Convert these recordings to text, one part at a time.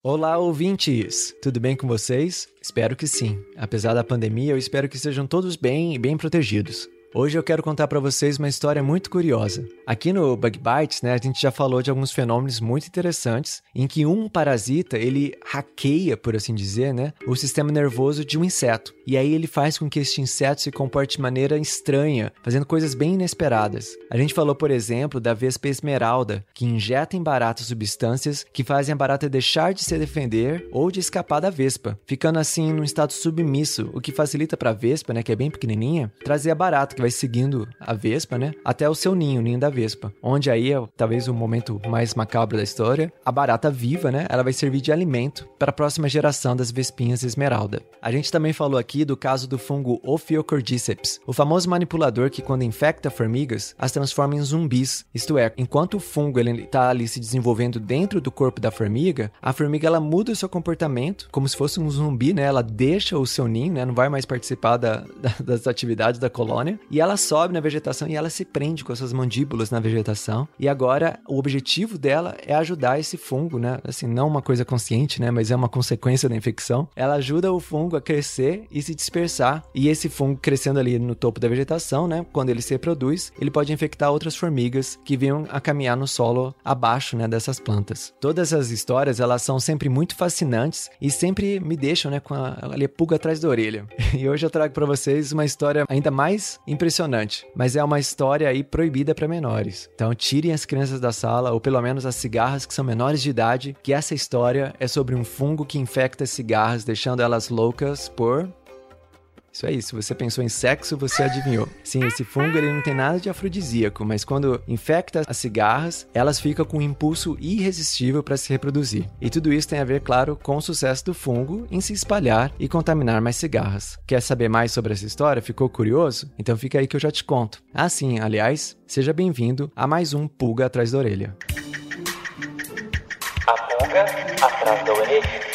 Olá, ouvintes! Tudo bem com vocês? Espero que sim. Apesar da pandemia, eu espero que estejam todos bem e bem protegidos. Hoje eu quero contar para vocês uma história muito curiosa. Aqui no Bug Bites, né, a gente já falou de alguns fenômenos muito interessantes em que um parasita, ele hackeia, por assim dizer, né, o sistema nervoso de um inseto. E aí ele faz com que este inseto se comporte de maneira estranha, fazendo coisas bem inesperadas. A gente falou, por exemplo, da vespa esmeralda, que injeta em barata substâncias que fazem a barata deixar de se defender ou de escapar da vespa, ficando assim num estado submisso, o que facilita para a vespa, né, que é bem pequenininha, trazer a barata que vai seguindo a vespa, né? Até o seu ninho, o ninho da vespa. Onde aí é talvez o momento mais macabro da história. A barata viva, né? Ela vai servir de alimento para a próxima geração das vespinhas esmeralda. A gente também falou aqui do caso do fungo Ophiocordyceps, o famoso manipulador que quando infecta formigas, as transforma em zumbis. Isto é, enquanto o fungo está ali se desenvolvendo dentro do corpo da formiga, a formiga ela muda o seu comportamento como se fosse um zumbi, né? Ela deixa o seu ninho, né? Não vai mais participar da, da, das atividades da colônia e ela sobe na vegetação e ela se prende com as suas mandíbulas na vegetação. E agora o objetivo dela é ajudar esse fungo, né? Assim, não uma coisa consciente, né? Mas é uma consequência da infecção. Ela ajuda o fungo a crescer e se dispersar. E esse fungo crescendo ali no topo da vegetação, né? Quando ele se reproduz, ele pode infectar outras formigas que venham a caminhar no solo abaixo, né? Dessas plantas. Todas essas histórias, elas são sempre muito fascinantes e sempre me deixam, né? Com a, ali a pulga atrás da orelha. E hoje eu trago para vocês uma história ainda mais impressionante, mas é uma história aí proibida para menores. Então tirem as crianças da sala, ou pelo menos as cigarras que são menores de idade, que essa história é sobre um fungo que infecta cigarras, deixando elas loucas por isso aí, se você pensou em sexo, você adivinhou. Sim, esse fungo ele não tem nada de afrodisíaco, mas quando infecta as cigarras, elas ficam com um impulso irresistível para se reproduzir. E tudo isso tem a ver, claro, com o sucesso do fungo em se espalhar e contaminar mais cigarras. Quer saber mais sobre essa história? Ficou curioso? Então fica aí que eu já te conto. Ah, sim, aliás, seja bem-vindo a mais um Pulga Atrás da Orelha. A pulga da orelha.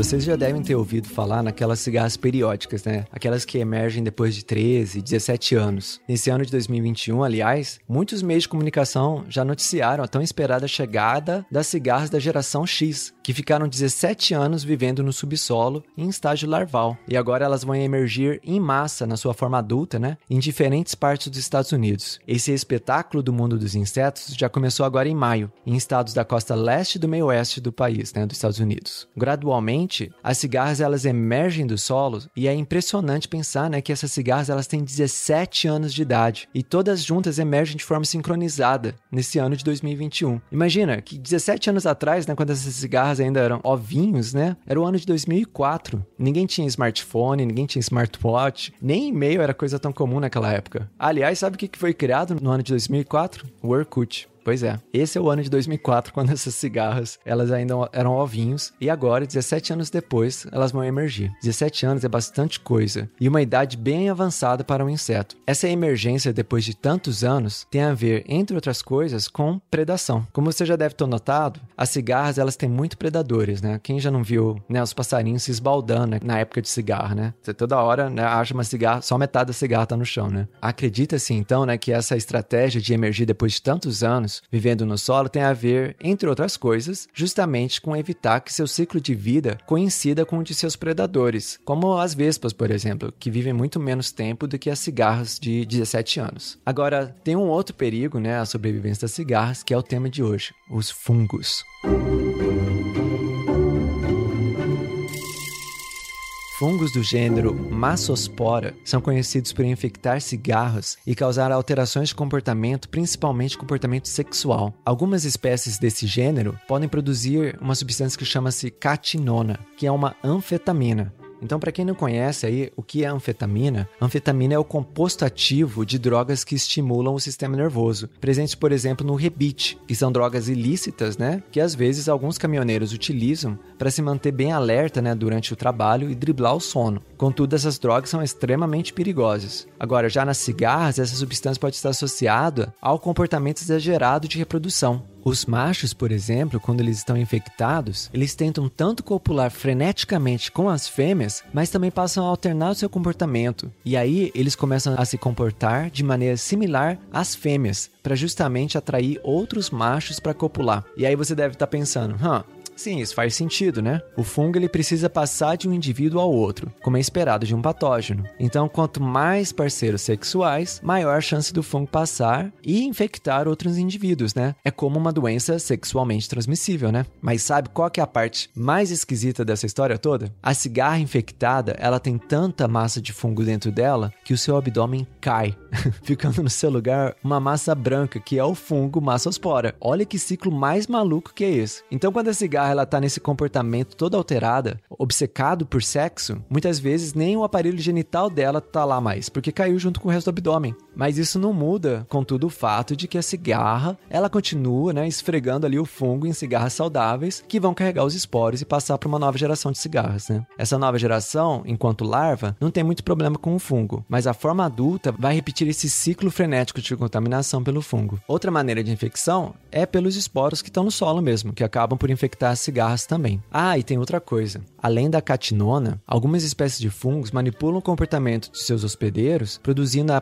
Vocês já devem ter ouvido falar naquelas cigarras periódicas, né? Aquelas que emergem depois de 13, 17 anos. Nesse ano de 2021, aliás, muitos meios de comunicação já noticiaram a tão esperada chegada das cigarras da geração X, que ficaram 17 anos vivendo no subsolo em estágio larval. E agora elas vão emergir em massa na sua forma adulta, né? Em diferentes partes dos Estados Unidos. Esse espetáculo do mundo dos insetos já começou agora em maio, em estados da costa leste do meio oeste do país, né? Dos Estados Unidos. Gradualmente, as cigarras elas emergem do solo e é impressionante pensar, né, que essas cigarras elas têm 17 anos de idade e todas juntas emergem de forma sincronizada nesse ano de 2021. Imagina que 17 anos atrás, né, quando essas cigarras ainda eram ovinhos, né, era o ano de 2004. Ninguém tinha smartphone, ninguém tinha smartwatch, nem e-mail era coisa tão comum naquela época. Aliás, sabe o que foi criado no ano de 2004? O Orkut. Pois é. Esse é o ano de 2004, quando essas cigarras, elas ainda eram ovinhos. E agora, 17 anos depois, elas vão emergir. 17 anos é bastante coisa. E uma idade bem avançada para um inseto. Essa emergência, depois de tantos anos, tem a ver, entre outras coisas, com predação. Como você já deve ter notado, as cigarras, elas têm muito predadores, né? Quem já não viu, né, os passarinhos se esbaldando né, na época de cigarra, né? Você toda hora, né, acha uma cigarra, só metade da cigarra tá no chão, né? Acredita-se, então, né, que essa estratégia de emergir depois de tantos anos vivendo no solo tem a ver, entre outras coisas, justamente com evitar que seu ciclo de vida coincida com o de seus predadores, como as vespas, por exemplo, que vivem muito menos tempo do que as cigarras de 17 anos. Agora, tem um outro perigo, né, a sobrevivência das cigarras, que é o tema de hoje, os fungos. Fungos do gênero Massospora são conhecidos por infectar cigarros e causar alterações de comportamento, principalmente comportamento sexual. Algumas espécies desse gênero podem produzir uma substância que chama-se catinona, que é uma anfetamina. Então, para quem não conhece aí o que é anfetamina, anfetamina é o composto ativo de drogas que estimulam o sistema nervoso, presentes, por exemplo, no rebite, que são drogas ilícitas, né, que às vezes alguns caminhoneiros utilizam para se manter bem alerta, né, durante o trabalho e driblar o sono. Contudo, essas drogas são extremamente perigosas. Agora, já nas cigarras, essa substância pode estar associada ao comportamento exagerado de reprodução. Os machos, por exemplo, quando eles estão infectados, eles tentam tanto copular freneticamente com as fêmeas, mas também passam a alternar o seu comportamento. E aí eles começam a se comportar de maneira similar às fêmeas, para justamente atrair outros machos para copular. E aí você deve estar tá pensando, hã, Sim, isso faz sentido, né? O fungo ele precisa passar de um indivíduo ao outro, como é esperado de um patógeno. Então, quanto mais parceiros sexuais, maior a chance do fungo passar e infectar outros indivíduos, né? É como uma doença sexualmente transmissível, né? Mas sabe qual que é a parte mais esquisita dessa história toda? A cigarra infectada, ela tem tanta massa de fungo dentro dela que o seu abdômen cai, ficando no seu lugar uma massa branca, que é o fungo massospora. Olha que ciclo mais maluco que é esse. Então, quando a cigarra ela tá nesse comportamento todo alterada, obcecado por sexo, muitas vezes nem o aparelho genital dela tá lá mais, porque caiu junto com o resto do abdômen. Mas isso não muda, contudo, o fato de que a cigarra, ela continua, né, esfregando ali o fungo em cigarras saudáveis que vão carregar os esporos e passar para uma nova geração de cigarras, né? Essa nova geração, enquanto larva, não tem muito problema com o fungo, mas a forma adulta vai repetir esse ciclo frenético de contaminação pelo fungo. Outra maneira de infecção é pelos esporos que estão no solo mesmo, que acabam por infectar cigarras também. Ah, e tem outra coisa. Além da catinona, algumas espécies de fungos manipulam o comportamento de seus hospedeiros produzindo a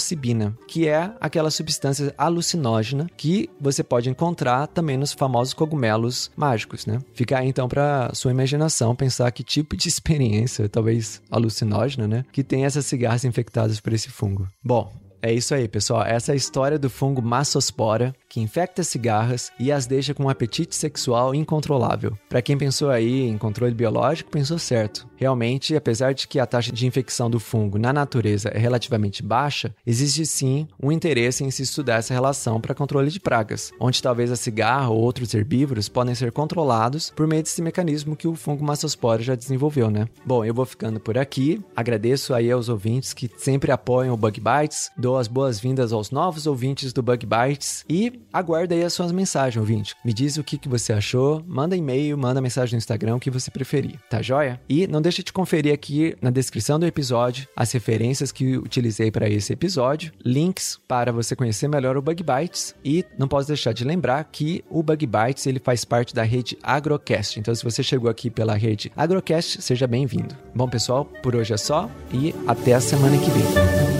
psilocibina, que é aquela substância alucinógena que você pode encontrar também nos famosos cogumelos mágicos, né? Fica aí então para sua imaginação pensar que tipo de experiência, talvez alucinógena, né, que tem essas cigarras infectadas por esse fungo. Bom, é isso aí, pessoal. Essa é a história do fungo Massospora, que infecta cigarras e as deixa com um apetite sexual incontrolável. Para quem pensou aí em controle biológico, pensou certo. Realmente, apesar de que a taxa de infecção do fungo na natureza é relativamente baixa, existe sim um interesse em se estudar essa relação para controle de pragas, onde talvez a cigarra ou outros herbívoros podem ser controlados por meio desse mecanismo que o fungo Massospora já desenvolveu, né? Bom, eu vou ficando por aqui. Agradeço aí aos ouvintes que sempre apoiam o Bug Bites. Dou as boas-vindas aos novos ouvintes do Bug Bites e aguarda aí as suas mensagens, ouvinte. Me diz o que, que você achou, manda e-mail, manda mensagem no Instagram, o que você preferir, tá joia? E não deixe de conferir aqui na descrição do episódio as referências que utilizei para esse episódio, links para você conhecer melhor o Bug Bites e não posso deixar de lembrar que o Bug Bites ele faz parte da rede Agrocast. Então se você chegou aqui pela rede Agrocast, seja bem-vindo. Bom, pessoal, por hoje é só e até a semana que vem.